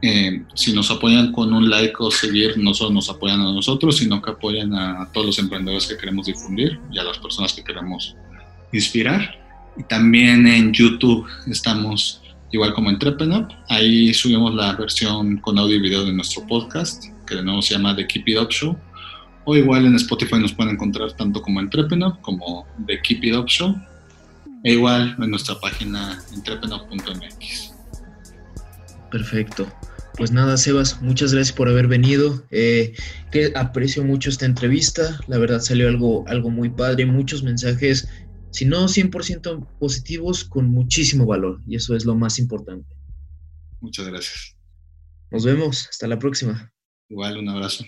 Eh, si nos apoyan con un like o seguir, no solo nos apoyan a nosotros, sino que apoyan a todos los emprendedores que queremos difundir y a las personas que queremos inspirar. Y también en YouTube estamos igual como Entrepreneur. Ahí subimos la versión con audio y video de nuestro podcast, que de nuevo se llama The Keep It Up Show. O igual en Spotify nos pueden encontrar tanto como Entrepreneur como The Keep It Up Show. E igual en nuestra página entrepreneur.mx. Perfecto. Pues nada, Sebas, muchas gracias por haber venido. Eh, que aprecio mucho esta entrevista. La verdad salió algo, algo muy padre, muchos mensajes, si no 100% positivos, con muchísimo valor. Y eso es lo más importante. Muchas gracias. Nos vemos. Hasta la próxima. Igual, un abrazo.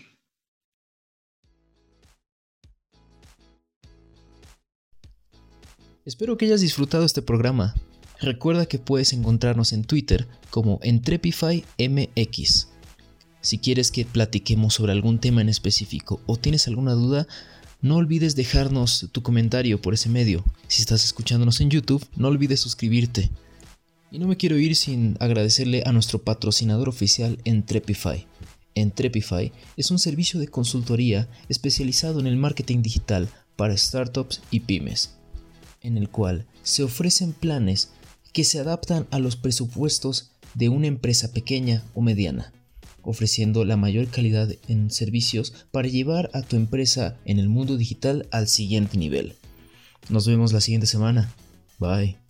Espero que hayas disfrutado este programa. Recuerda que puedes encontrarnos en Twitter como EntrepifyMX. Si quieres que platiquemos sobre algún tema en específico o tienes alguna duda, no olvides dejarnos tu comentario por ese medio. Si estás escuchándonos en YouTube, no olvides suscribirte. Y no me quiero ir sin agradecerle a nuestro patrocinador oficial Entrepify. Entrepify es un servicio de consultoría especializado en el marketing digital para startups y pymes, en el cual se ofrecen planes que se adaptan a los presupuestos de una empresa pequeña o mediana, ofreciendo la mayor calidad en servicios para llevar a tu empresa en el mundo digital al siguiente nivel. Nos vemos la siguiente semana. Bye.